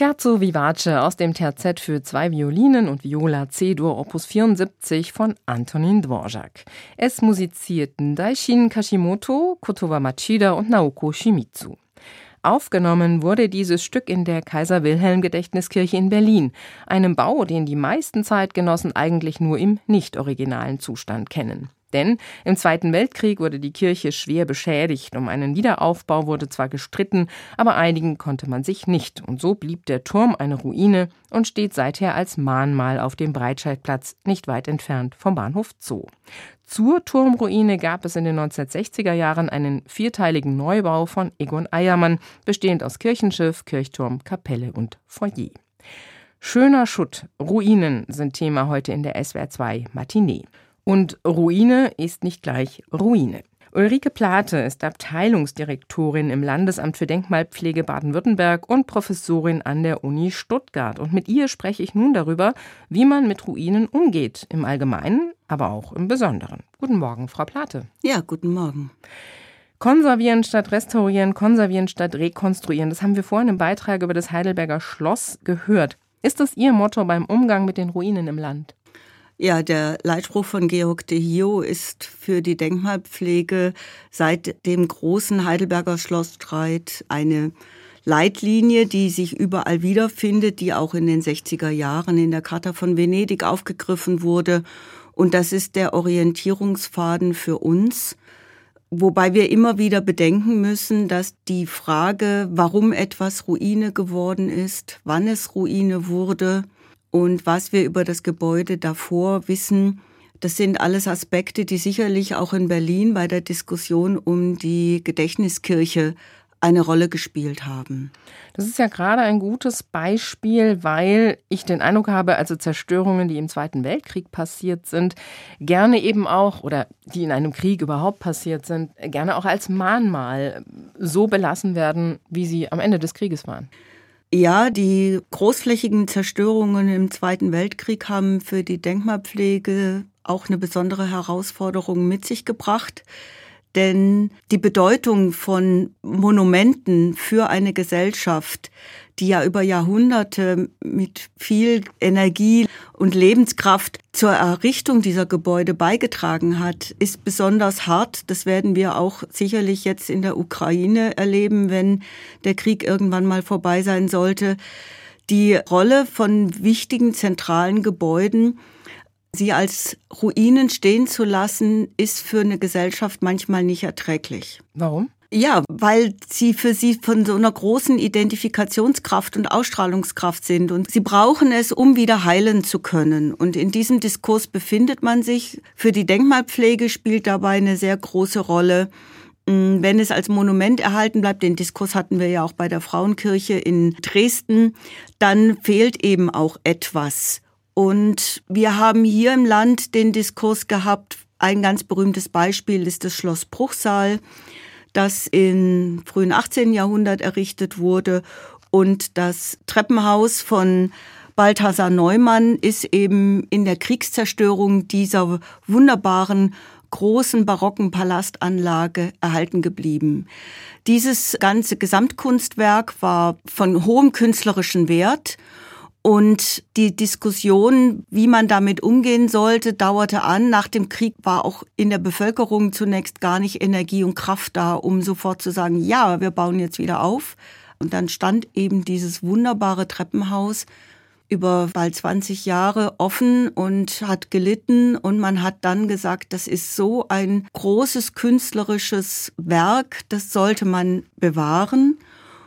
Scherzo vivace aus dem Terzett für zwei Violinen und Viola C-Dur Opus 74 von Antonin Dvorak. Es musizierten Daishin Kashimoto, Kotowa Machida und Naoko Shimizu. Aufgenommen wurde dieses Stück in der Kaiser Wilhelm Gedächtniskirche in Berlin, einem Bau, den die meisten Zeitgenossen eigentlich nur im nicht originalen Zustand kennen. Denn im Zweiten Weltkrieg wurde die Kirche schwer beschädigt. Um einen Wiederaufbau wurde zwar gestritten, aber einigen konnte man sich nicht. Und so blieb der Turm eine Ruine und steht seither als Mahnmal auf dem Breitscheidplatz, nicht weit entfernt vom Bahnhof Zoo. Zur Turmruine gab es in den 1960er Jahren einen vierteiligen Neubau von Egon Eiermann, bestehend aus Kirchenschiff, Kirchturm, Kapelle und Foyer. Schöner Schutt, Ruinen sind Thema heute in der SWR 2 Matinee. Und Ruine ist nicht gleich Ruine. Ulrike Plate ist Abteilungsdirektorin im Landesamt für Denkmalpflege Baden-Württemberg und Professorin an der Uni Stuttgart. Und mit ihr spreche ich nun darüber, wie man mit Ruinen umgeht, im Allgemeinen, aber auch im Besonderen. Guten Morgen, Frau Plate. Ja, guten Morgen. Konservieren statt restaurieren, konservieren statt rekonstruieren. Das haben wir vorhin im Beitrag über das Heidelberger Schloss gehört. Ist das Ihr Motto beim Umgang mit den Ruinen im Land? Ja, der Leitspruch von Georg de Hio ist für die Denkmalpflege seit dem großen Heidelberger Schlossstreit eine Leitlinie, die sich überall wiederfindet, die auch in den 60er Jahren in der Charta von Venedig aufgegriffen wurde. Und das ist der Orientierungsfaden für uns. Wobei wir immer wieder bedenken müssen, dass die Frage, warum etwas Ruine geworden ist, wann es Ruine wurde, und was wir über das Gebäude davor wissen, das sind alles Aspekte, die sicherlich auch in Berlin bei der Diskussion um die Gedächtniskirche eine Rolle gespielt haben. Das ist ja gerade ein gutes Beispiel, weil ich den Eindruck habe, also Zerstörungen, die im Zweiten Weltkrieg passiert sind, gerne eben auch, oder die in einem Krieg überhaupt passiert sind, gerne auch als Mahnmal so belassen werden, wie sie am Ende des Krieges waren. Ja, die großflächigen Zerstörungen im Zweiten Weltkrieg haben für die Denkmalpflege auch eine besondere Herausforderung mit sich gebracht. Denn die Bedeutung von Monumenten für eine Gesellschaft, die ja über Jahrhunderte mit viel Energie und Lebenskraft zur Errichtung dieser Gebäude beigetragen hat, ist besonders hart. Das werden wir auch sicherlich jetzt in der Ukraine erleben, wenn der Krieg irgendwann mal vorbei sein sollte. Die Rolle von wichtigen zentralen Gebäuden Sie als Ruinen stehen zu lassen, ist für eine Gesellschaft manchmal nicht erträglich. Warum? Ja, weil sie für sie von so einer großen Identifikationskraft und Ausstrahlungskraft sind. Und sie brauchen es, um wieder heilen zu können. Und in diesem Diskurs befindet man sich. Für die Denkmalpflege spielt dabei eine sehr große Rolle. Mm, wenn es als Monument erhalten bleibt, den Diskurs hatten wir ja auch bei der Frauenkirche in Dresden, dann fehlt eben auch etwas. Und wir haben hier im Land den Diskurs gehabt, ein ganz berühmtes Beispiel ist das Schloss Bruchsal, das im frühen 18. Jahrhundert errichtet wurde. Und das Treppenhaus von Balthasar Neumann ist eben in der Kriegszerstörung dieser wunderbaren großen barocken Palastanlage erhalten geblieben. Dieses ganze Gesamtkunstwerk war von hohem künstlerischen Wert und die Diskussion, wie man damit umgehen sollte, dauerte an. Nach dem Krieg war auch in der Bevölkerung zunächst gar nicht Energie und Kraft da, um sofort zu sagen, ja, wir bauen jetzt wieder auf. Und dann stand eben dieses wunderbare Treppenhaus über bald 20 Jahre offen und hat gelitten. Und man hat dann gesagt, das ist so ein großes künstlerisches Werk, das sollte man bewahren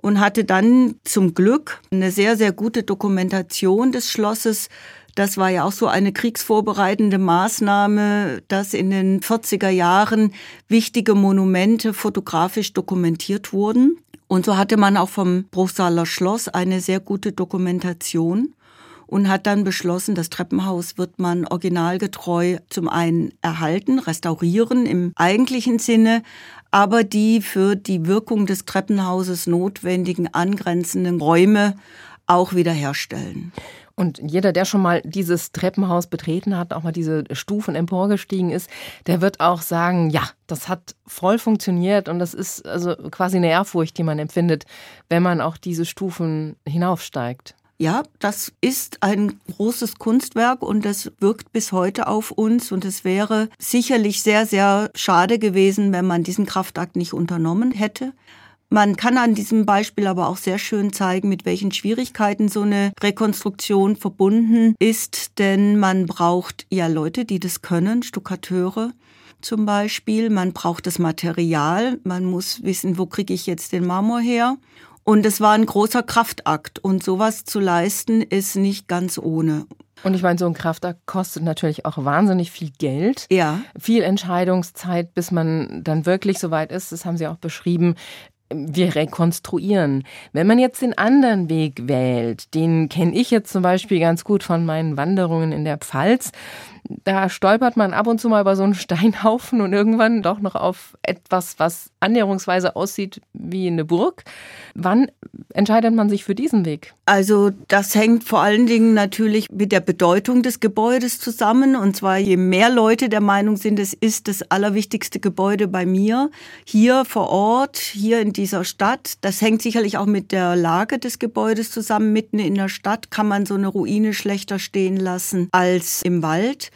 und hatte dann zum Glück eine sehr, sehr gute Dokumentation des Schlosses. Das war ja auch so eine kriegsvorbereitende Maßnahme, dass in den 40er Jahren wichtige Monumente fotografisch dokumentiert wurden. Und so hatte man auch vom Bruchsaler Schloss eine sehr gute Dokumentation und hat dann beschlossen, das Treppenhaus wird man originalgetreu zum einen erhalten, restaurieren im eigentlichen Sinne, aber die für die Wirkung des Treppenhauses notwendigen angrenzenden Räume auch wiederherstellen. Und jeder, der schon mal dieses Treppenhaus betreten hat, auch mal diese Stufen emporgestiegen ist, der wird auch sagen, ja, das hat voll funktioniert und das ist also quasi eine Ehrfurcht, die man empfindet, wenn man auch diese Stufen hinaufsteigt. Ja, das ist ein großes Kunstwerk und das wirkt bis heute auf uns und es wäre sicherlich sehr, sehr schade gewesen, wenn man diesen Kraftakt nicht unternommen hätte. Man kann an diesem Beispiel aber auch sehr schön zeigen, mit welchen Schwierigkeiten so eine Rekonstruktion verbunden ist, denn man braucht ja Leute, die das können, Stuckateure zum Beispiel. Man braucht das Material, man muss wissen, wo kriege ich jetzt den Marmor her. Und es war ein großer Kraftakt und sowas zu leisten ist nicht ganz ohne. Und ich meine, so ein Kraftakt kostet natürlich auch wahnsinnig viel Geld. Ja. Viel Entscheidungszeit, bis man dann wirklich so weit ist. Das haben Sie auch beschrieben wir rekonstruieren. Wenn man jetzt den anderen Weg wählt, den kenne ich jetzt zum Beispiel ganz gut von meinen Wanderungen in der Pfalz, da stolpert man ab und zu mal über so einen Steinhaufen und irgendwann doch noch auf etwas, was annäherungsweise aussieht wie eine Burg. Wann entscheidet man sich für diesen Weg? Also das hängt vor allen Dingen natürlich mit der Bedeutung des Gebäudes zusammen. Und zwar je mehr Leute der Meinung sind, es ist das allerwichtigste Gebäude bei mir, hier vor Ort, hier in dieser Stadt. Das hängt sicherlich auch mit der Lage des Gebäudes zusammen. Mitten in der Stadt kann man so eine Ruine schlechter stehen lassen als im Wald.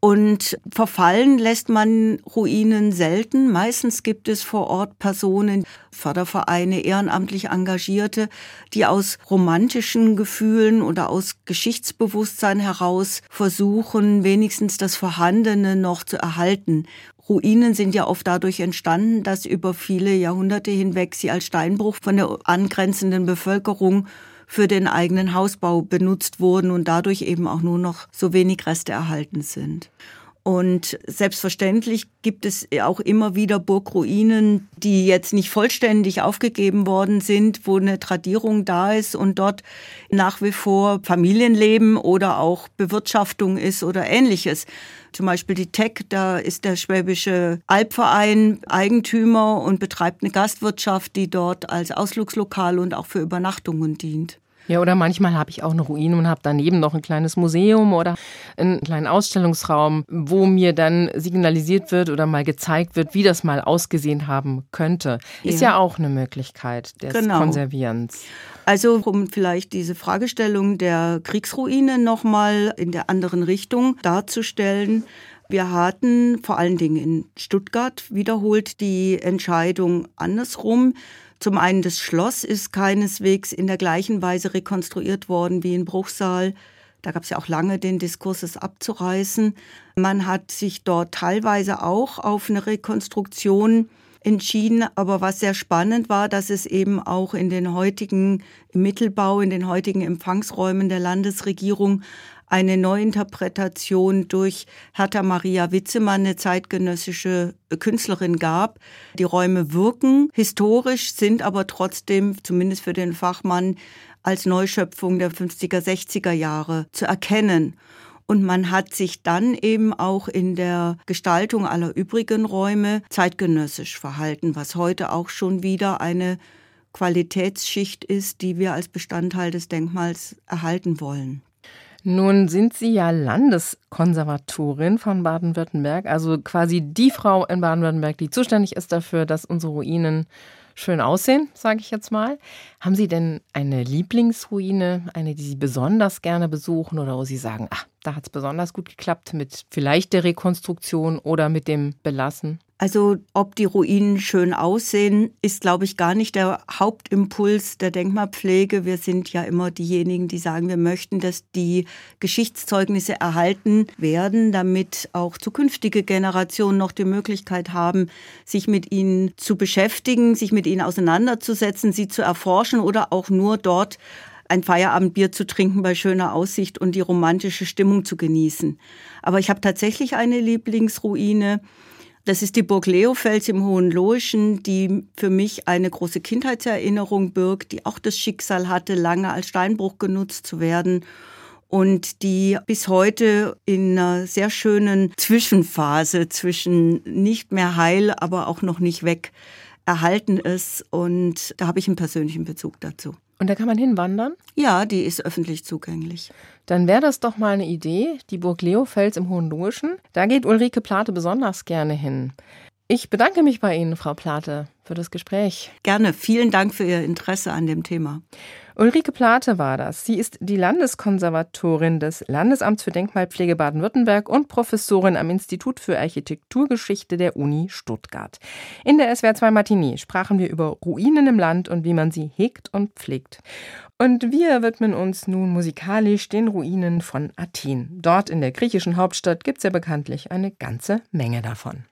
Und verfallen lässt man Ruinen selten. Meistens gibt es vor Ort Personen, Fördervereine, ehrenamtlich Engagierte, die aus romantischen Gefühlen oder aus Geschichtsbewusstsein heraus versuchen, wenigstens das Vorhandene noch zu erhalten. Ruinen sind ja oft dadurch entstanden, dass über viele Jahrhunderte hinweg sie als Steinbruch von der angrenzenden Bevölkerung für den eigenen Hausbau benutzt wurden und dadurch eben auch nur noch so wenig Reste erhalten sind. Und selbstverständlich gibt es auch immer wieder Burgruinen, die jetzt nicht vollständig aufgegeben worden sind, wo eine Tradierung da ist und dort nach wie vor Familienleben oder auch Bewirtschaftung ist oder ähnliches. Zum Beispiel die Tech, da ist der Schwäbische Albverein Eigentümer und betreibt eine Gastwirtschaft, die dort als Ausflugslokal und auch für Übernachtungen dient. Ja, oder manchmal habe ich auch eine Ruine und habe daneben noch ein kleines Museum oder einen kleinen Ausstellungsraum, wo mir dann signalisiert wird oder mal gezeigt wird, wie das mal ausgesehen haben könnte. Ist ja, ja auch eine Möglichkeit des genau. Konservierens. Also um vielleicht diese Fragestellung der Kriegsruine nochmal in der anderen Richtung darzustellen. Wir hatten vor allen Dingen in Stuttgart wiederholt die Entscheidung andersrum. Zum einen das Schloss ist keineswegs in der gleichen Weise rekonstruiert worden wie in Bruchsal. Da gab es ja auch lange den Diskurs, es abzureißen. Man hat sich dort teilweise auch auf eine Rekonstruktion entschieden. Aber was sehr spannend war, dass es eben auch in den heutigen Mittelbau, in den heutigen Empfangsräumen der Landesregierung eine Neuinterpretation durch Hertha Maria Witzemann, eine zeitgenössische Künstlerin gab. Die Räume wirken historisch, sind aber trotzdem, zumindest für den Fachmann, als Neuschöpfung der 50er, 60er Jahre zu erkennen. Und man hat sich dann eben auch in der Gestaltung aller übrigen Räume zeitgenössisch verhalten, was heute auch schon wieder eine Qualitätsschicht ist, die wir als Bestandteil des Denkmals erhalten wollen. Nun sind Sie ja Landeskonservatorin von Baden-Württemberg, also quasi die Frau in Baden-Württemberg, die zuständig ist dafür, dass unsere Ruinen schön aussehen, sage ich jetzt mal. Haben Sie denn eine Lieblingsruine, eine, die Sie besonders gerne besuchen oder wo Sie sagen, ach, da hat es besonders gut geklappt mit vielleicht der Rekonstruktion oder mit dem Belassen? Also ob die Ruinen schön aussehen, ist, glaube ich, gar nicht der Hauptimpuls der Denkmalpflege. Wir sind ja immer diejenigen, die sagen, wir möchten, dass die Geschichtszeugnisse erhalten werden, damit auch zukünftige Generationen noch die Möglichkeit haben, sich mit ihnen zu beschäftigen, sich mit ihnen auseinanderzusetzen, sie zu erforschen oder auch nur dort ein Feierabendbier zu trinken bei schöner Aussicht und die romantische Stimmung zu genießen. Aber ich habe tatsächlich eine Lieblingsruine. Das ist die Burg Leofels im Hohenlohischen, die für mich eine große Kindheitserinnerung birgt, die auch das Schicksal hatte, lange als Steinbruch genutzt zu werden und die bis heute in einer sehr schönen Zwischenphase zwischen nicht mehr heil, aber auch noch nicht weg erhalten ist. Und da habe ich einen persönlichen Bezug dazu. Und da kann man hinwandern? Ja, die ist öffentlich zugänglich. Dann wäre das doch mal eine Idee, die Burg Leofels im Hohenloischen. Da geht Ulrike Plate besonders gerne hin. Ich bedanke mich bei Ihnen, Frau Plate, für das Gespräch. Gerne. Vielen Dank für Ihr Interesse an dem Thema. Ulrike Plate war das. Sie ist die Landeskonservatorin des Landesamts für Denkmalpflege Baden-Württemberg und Professorin am Institut für Architekturgeschichte der Uni Stuttgart. In der SWR 2 Matinee sprachen wir über Ruinen im Land und wie man sie hegt und pflegt. Und wir widmen uns nun musikalisch den Ruinen von Athen. Dort in der griechischen Hauptstadt gibt es ja bekanntlich eine ganze Menge davon.